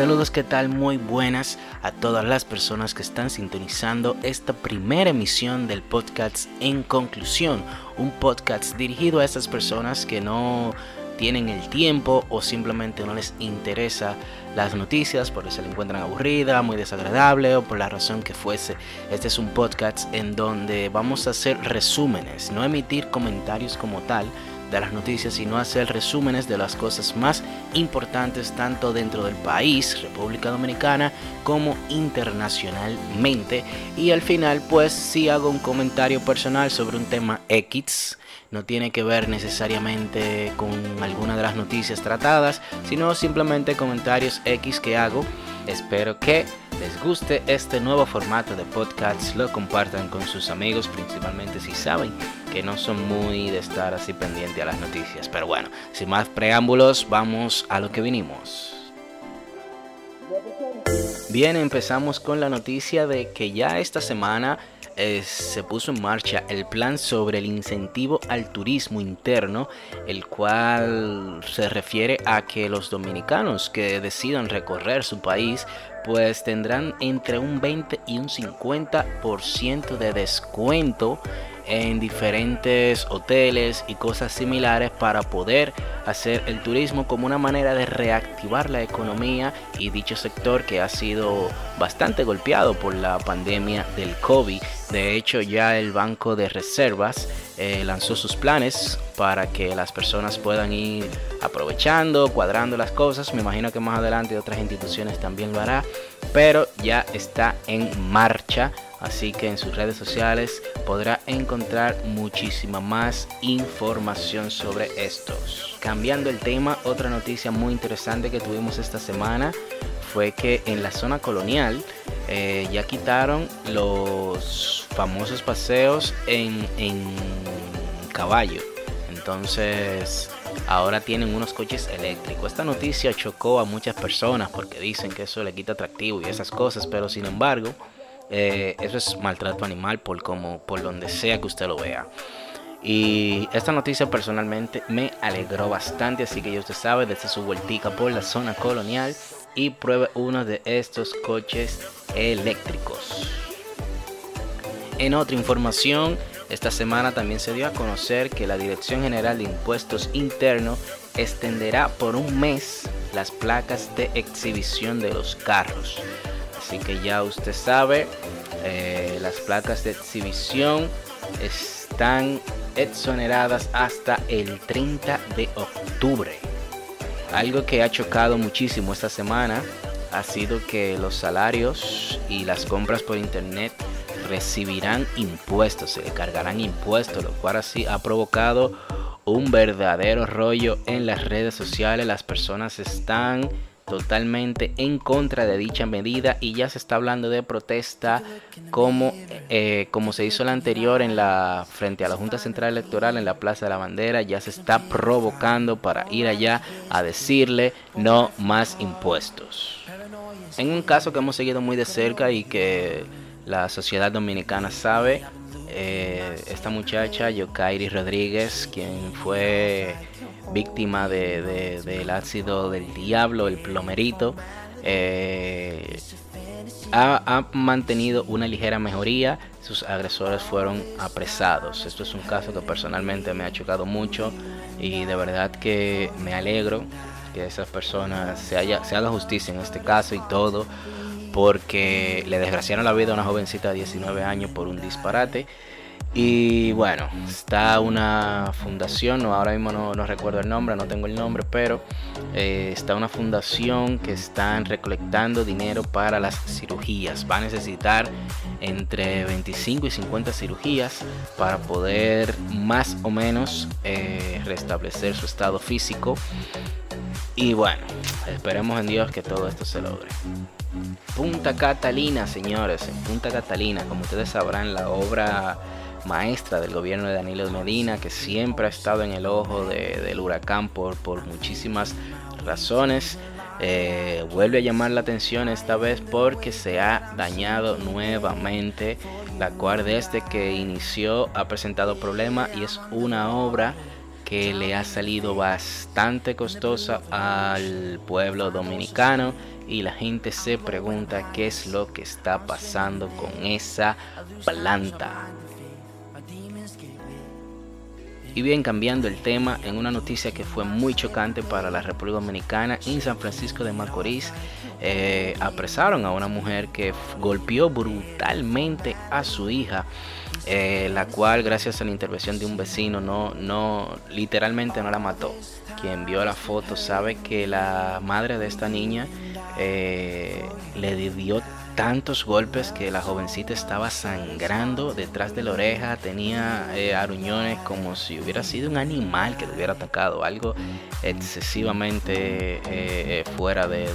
Saludos, ¿qué tal? Muy buenas a todas las personas que están sintonizando esta primera emisión del podcast En Conclusión, un podcast dirigido a esas personas que no tienen el tiempo o simplemente no les interesa las noticias porque se le encuentran aburrida, muy desagradable o por la razón que fuese. Este es un podcast en donde vamos a hacer resúmenes, no emitir comentarios como tal de las noticias, sino hacer resúmenes de las cosas más importantes tanto dentro del país, República Dominicana, como internacionalmente. Y al final, pues si hago un comentario personal sobre un tema X, no tiene que ver necesariamente con alguna de las noticias tratadas, sino simplemente comentarios X que hago. Espero que les guste este nuevo formato de podcast, lo compartan con sus amigos, principalmente si saben que no son muy de estar así pendiente a las noticias. Pero bueno, sin más preámbulos, vamos a lo que vinimos. Bien, empezamos con la noticia de que ya esta semana eh, se puso en marcha el plan sobre el incentivo al turismo interno, el cual se refiere a que los dominicanos que decidan recorrer su país pues tendrán entre un 20 y un 50% de descuento en diferentes hoteles y cosas similares para poder hacer el turismo como una manera de reactivar la economía y dicho sector que ha sido bastante golpeado por la pandemia del COVID. De hecho, ya el Banco de Reservas eh, lanzó sus planes para que las personas puedan ir aprovechando, cuadrando las cosas. Me imagino que más adelante otras instituciones también lo hará, pero ya está en marcha Así que en sus redes sociales podrá encontrar muchísima más información sobre estos. Cambiando el tema, otra noticia muy interesante que tuvimos esta semana fue que en la zona colonial eh, ya quitaron los famosos paseos en, en caballo. Entonces ahora tienen unos coches eléctricos. Esta noticia chocó a muchas personas porque dicen que eso le quita atractivo y esas cosas, pero sin embargo eh, eso es maltrato animal por, como, por donde sea que usted lo vea. Y esta noticia personalmente me alegró bastante, así que ya usted sabe, desde su vueltica por la zona colonial y pruebe uno de estos coches eléctricos. En otra información, esta semana también se dio a conocer que la Dirección General de Impuestos Internos extenderá por un mes las placas de exhibición de los carros. Así que ya usted sabe, eh, las placas de exhibición están exoneradas hasta el 30 de octubre. Algo que ha chocado muchísimo esta semana ha sido que los salarios y las compras por internet recibirán impuestos, se le cargarán impuestos, lo cual así ha provocado un verdadero rollo en las redes sociales. Las personas están totalmente en contra de dicha medida y ya se está hablando de protesta como, eh, como se hizo la anterior en la frente a la Junta Central Electoral en la Plaza de la Bandera ya se está provocando para ir allá a decirle no más impuestos en un caso que hemos seguido muy de cerca y que la sociedad dominicana sabe eh, esta muchacha Yokairi Rodríguez quien fue víctima de, del ácido del diablo, el plomerito, eh, ha, mantenido una ligera mejoría. Sus agresores fueron apresados. Esto es un caso que personalmente me ha chocado mucho y de verdad que me alegro que esas personas se, haya, se haga justicia en este caso y todo porque le desgraciaron la vida a una jovencita de 19 años por un disparate y bueno, está una fundación, no, ahora mismo no, recuerdo el nombre, no tengo el nombre, pero eh, está una fundación que están recolectando dinero para las cirugías. Va a necesitar entre 25 y 50 cirugías para poder más o menos eh, restablecer su estado físico. Y bueno, esperemos en Dios que todo esto se logre. Punta Catalina, señores, en Punta Catalina, como ustedes sabrán, la obra maestra del gobierno de Danilo Medina, que siempre ha estado en el ojo del huracán por, por muchísimas razones. Eh, vuelve a llamar la atención esta vez porque se ha dañado nuevamente, la cual desde que inició ha presentado problemas y es una obra que le ha salido bastante costosa al pueblo dominicano y la gente se pregunta qué es lo que está pasando con esa planta. Y bien, cambiando el tema, en una noticia que fue muy chocante para la República Dominicana, en San Francisco de Macorís, eh, apresaron a una mujer que golpeó brutalmente a su hija, eh, la cual gracias a la intervención de un vecino no, no, literalmente no la mató. Quien vio la foto sabe que la madre de esta niña eh, le dio tantos golpes que la jovencita estaba sangrando detrás de la oreja, tenía eh, aruñones como si hubiera sido un animal que le hubiera atacado, algo excesivamente eh, eh, fuera de,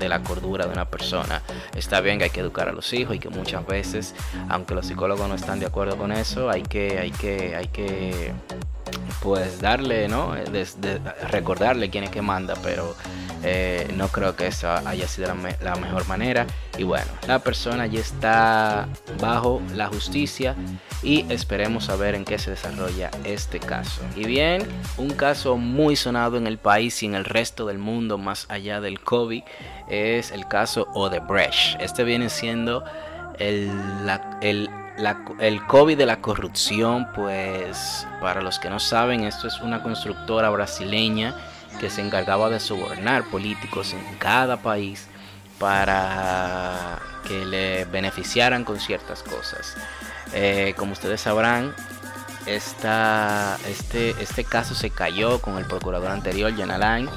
la cordura de una persona. Está bien que hay que educar a los hijos y que muchas veces, aunque los psicólogos no están de acuerdo con eso, hay que, hay que, hay que pues darle, ¿no? recordarle quién es que manda, pero eh, no creo que esa haya sido la, mejor manera. Y bueno, la persona ya está bajo la justicia y esperemos a ver en qué se desarrolla este caso. Y bien, un caso muy sonado en el país y en el resto del mundo más allá del COVID es el caso Odebrecht. Este viene siendo el, el el COVID de la corrupción, pues para los que no saben, esto es una constructora brasileña que se encargaba de sobornar políticos en cada país para que le beneficiaran con ciertas cosas. Eh, como ustedes sabrán, esta, este, este caso se cayó con el procurador anterior, Jan Alain,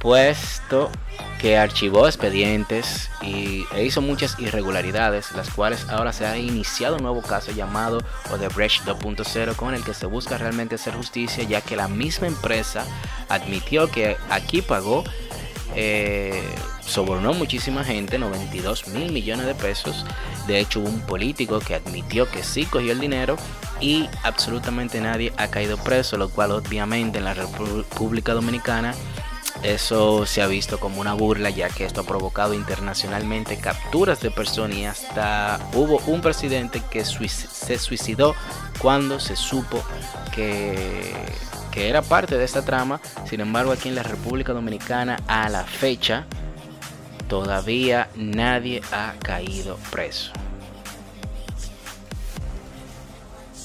puesto que archivó expedientes y, e hizo muchas irregularidades, las cuales ahora se ha iniciado un nuevo caso llamado Odebrecht 2.0 con el que se busca realmente hacer justicia ya que la misma empresa admitió que aquí pagó, eh, sobornó muchísima gente, 92 mil millones de pesos. De hecho, hubo un político que admitió que sí cogió el dinero y absolutamente nadie ha caído preso, lo cual obviamente en la República Dominicana eso se ha visto como una burla ya que esto ha provocado internacionalmente capturas de personas y hasta hubo un presidente que se suicidó cuando se supo que, que era parte de esta trama. Sin embargo, aquí en la República Dominicana a la fecha todavía nadie ha caído preso.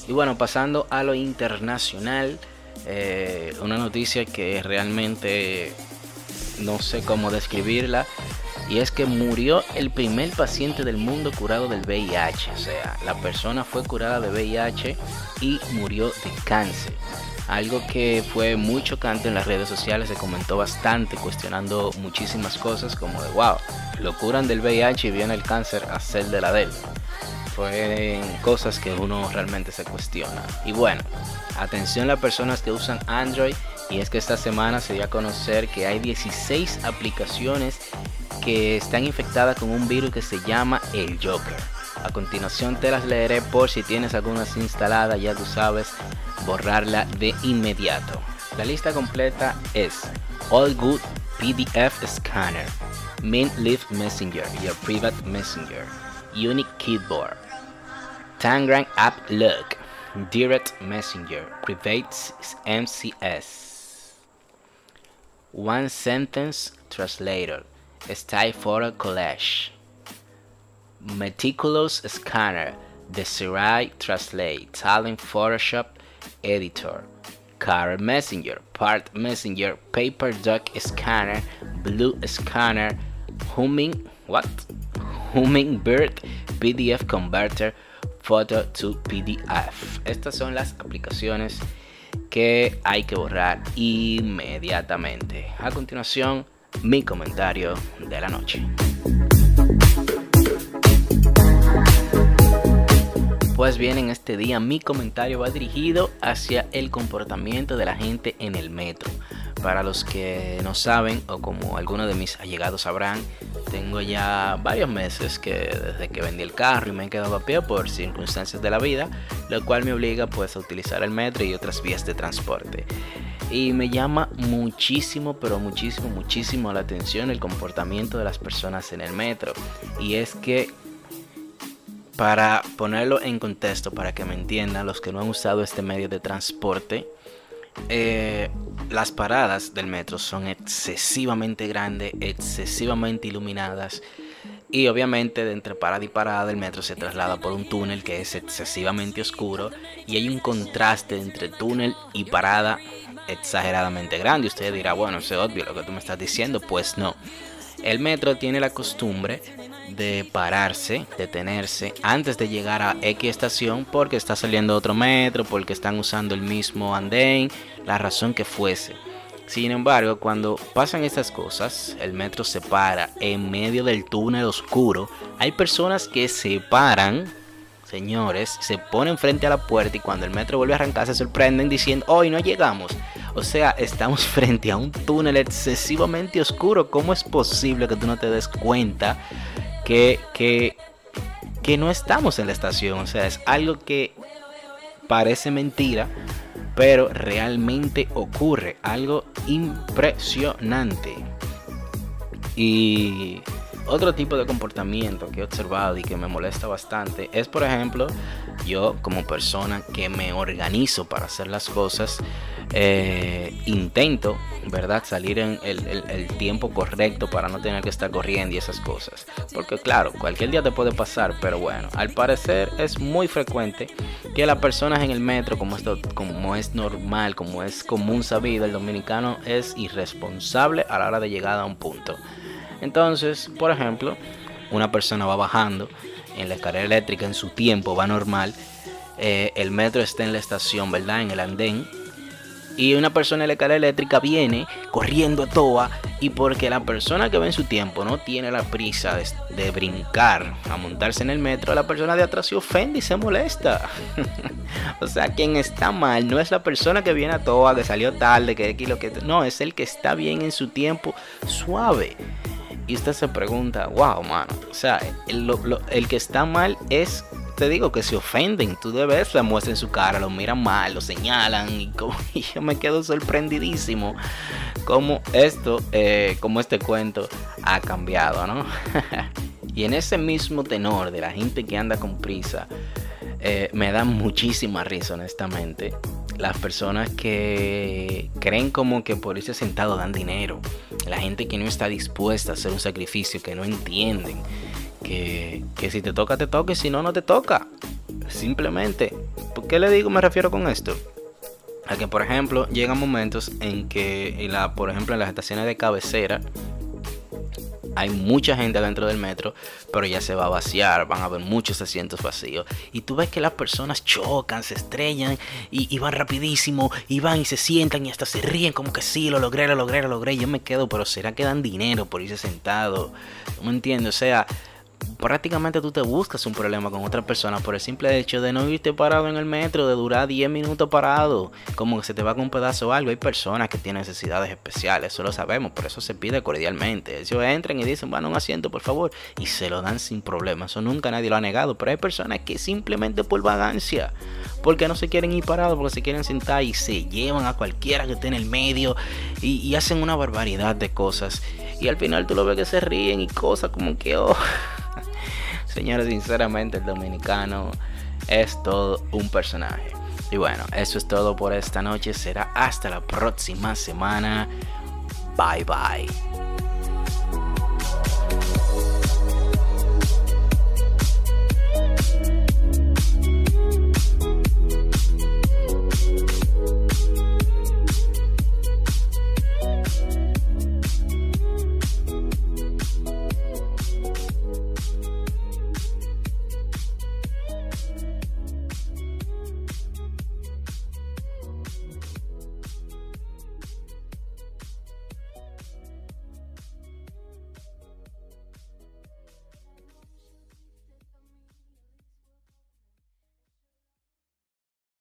Y bueno, pasando a lo internacional. Eh, una noticia que realmente no sé cómo describirla. Y es que murió el primer paciente del mundo curado del VIH. O sea, la persona fue curada de VIH y murió de cáncer. Algo que fue muy chocante en las redes sociales, se comentó bastante, cuestionando muchísimas cosas como de, wow, lo curan del VIH y viene el cáncer a ser de la Delta fueron cosas que uno realmente se cuestiona. Y bueno, atención a personas que usan Android y es que esta semana se dio a conocer que hay 16 aplicaciones que están infectadas con un virus que se llama el Joker. A continuación te las leeré por si tienes algunas instaladas, ya tú sabes, borrarla de inmediato. La lista completa es All Good PDF Scanner, Mint Leaf Messenger, Your Private Messenger, Unique Keyboard, Tangram App Look, Direct Messenger, Private MCS, One Sentence Translator, Style Photo Collage, Meticulous Scanner, the Desiree Translate, Talent Photoshop Editor, Car Messenger, Part Messenger, Paper Duck Scanner, Blue Scanner, Humming, what? Hummingbird. PDF Converter, Photo to PDF. Estas son las aplicaciones que hay que borrar inmediatamente. A continuación, mi comentario de la noche. Pues bien, en este día mi comentario va dirigido hacia el comportamiento de la gente en el metro. Para los que no saben, o como algunos de mis allegados sabrán, tengo ya varios meses que desde que vendí el carro y me he quedado a pie por circunstancias de la vida, lo cual me obliga pues a utilizar el metro y otras vías de transporte. Y me llama muchísimo, pero muchísimo, muchísimo la atención el comportamiento de las personas en el metro. Y es que para ponerlo en contexto, para que me entiendan los que no han usado este medio de transporte, eh, las paradas del metro son excesivamente grandes, excesivamente iluminadas. Y obviamente de entre parada y parada el metro se traslada por un túnel que es excesivamente oscuro y hay un contraste entre túnel y parada exageradamente grande. Usted dirá, bueno, es obvio lo que tú me estás diciendo. Pues no. El metro tiene la costumbre de pararse, detenerse antes de llegar a X estación porque está saliendo otro metro, porque están usando el mismo andén, la razón que fuese. Sin embargo, cuando pasan estas cosas, el metro se para en medio del túnel oscuro. Hay personas que se paran, señores, se ponen frente a la puerta y cuando el metro vuelve a arrancar se sorprenden diciendo, hoy no llegamos. O sea, estamos frente a un túnel excesivamente oscuro. ¿Cómo es posible que tú no te des cuenta que, que, que no estamos en la estación? O sea, es algo que parece mentira pero realmente ocurre algo impresionante. Y otro tipo de comportamiento que he observado y que me molesta bastante es, por ejemplo, yo como persona que me organizo para hacer las cosas, eh, intento, ¿verdad?, salir en el, tiempo correcto para no tener que estar corriendo y esas cosas. Porque claro, cualquier día te puede pasar, pero bueno, al parecer es muy frecuente que las personas en el metro, como, esto, como es normal, como es común sabido, el dominicano es irresponsable a la hora de llegar a un punto. Entonces, por ejemplo, una persona va bajando en la escalera eléctrica en su tiempo, va normal. Eh, el metro está en la estación, ¿verdad? En el andén. Y una persona en la escalera eléctrica viene corriendo a toa. Y porque la persona que va en su tiempo no tiene la prisa de, brincar a montarse en el metro, la persona de atrás se ofende y se molesta. o sea, quien está mal no es la persona que viene a toa, que salió tarde, que lo que. No, es el que está bien en su tiempo, suave. Y usted se pregunta, wow, mano. O sea, el, que está mal es, te digo, que se ofenden. Tú debes la muestra en su cara, lo miran mal, lo señalan. Y, yo me quedo sorprendidísimo cómo esto, eh, como este cuento ha cambiado, ¿no? y en ese mismo tenor de la gente que anda con prisa, eh, me da muchísima risa, honestamente las personas que creen como que por irse sentado dan dinero, la gente que no está dispuesta a hacer un sacrificio, que no entienden que, si te toca, te toca, y si no, no te toca. Simplemente, ¿por qué le digo, me refiero con esto? A que, por ejemplo, llegan momentos en que, la, por ejemplo, en las estaciones de cabecera, hay mucha gente adentro del metro, pero ya se va a vaciar, van a haber muchos asientos vacíos. Y tú ves que las personas chocan, se estrellan y, van rapidísimo, y van y se sientan y hasta se ríen como que sí, lo logré, lo logré, lo logré. Yo me quedo, pero ¿será que dan dinero por irse sentado? No me entiendo, o sea prácticamente tú te buscas un problema con otra persona por el simple hecho de no irte parado en el metro, de durar 10 minutos parado, como que se te va con un pedazo o algo. Hay personas que tienen necesidades especiales, eso lo sabemos, por eso se pide cordialmente. Ellos entran y dicen, bueno, un asiento, por favor, y se lo dan sin problema. Eso nunca nadie lo ha negado, pero hay personas que simplemente por vagancia, porque no se quieren ir parados, porque se quieren sentar y se llevan a cualquiera que esté en el medio y, y hacen una barbaridad de cosas. Y al final tú lo ves que se ríen y cosas como que, oh. Señores, sinceramente el dominicano es todo un personaje. Y bueno, eso es todo por esta noche. Será hasta la próxima semana. Bye bye.